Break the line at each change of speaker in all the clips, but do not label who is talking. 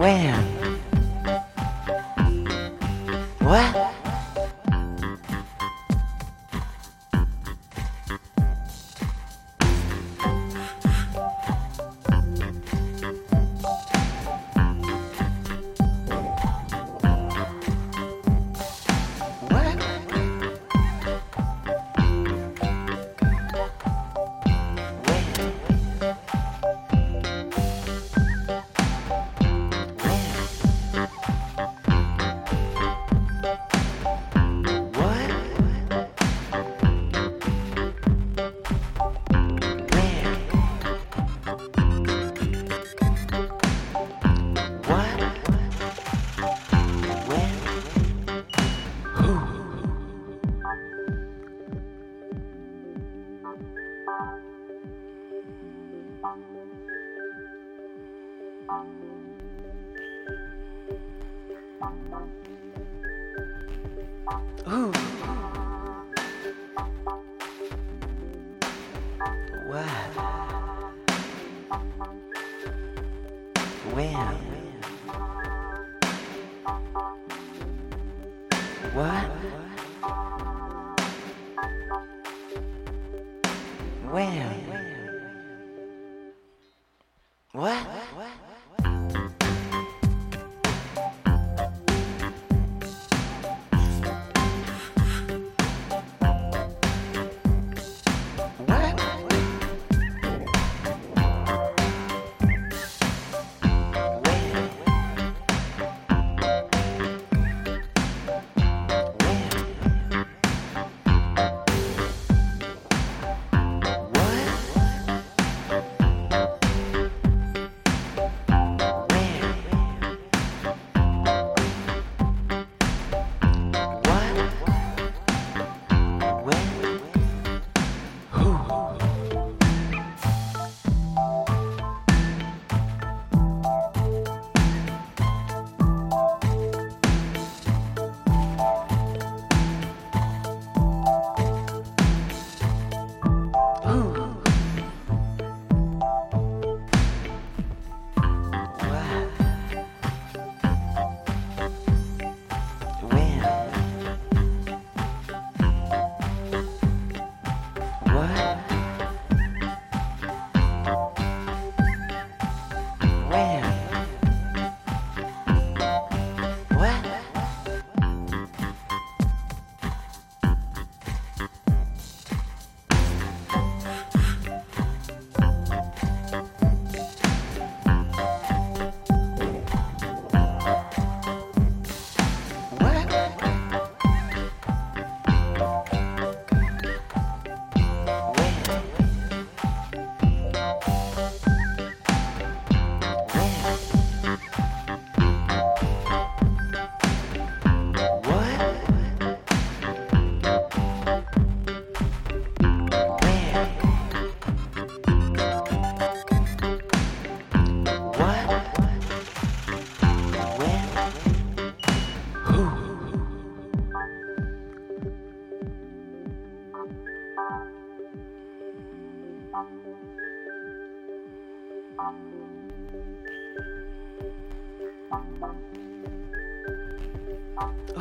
when? What? Ooh. What? When? What? Wham. What?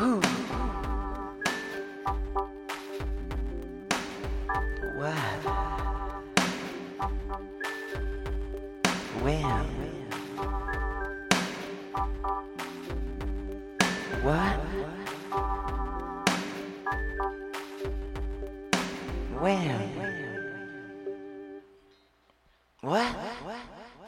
Ooh. Wow. Wham. What? Wham.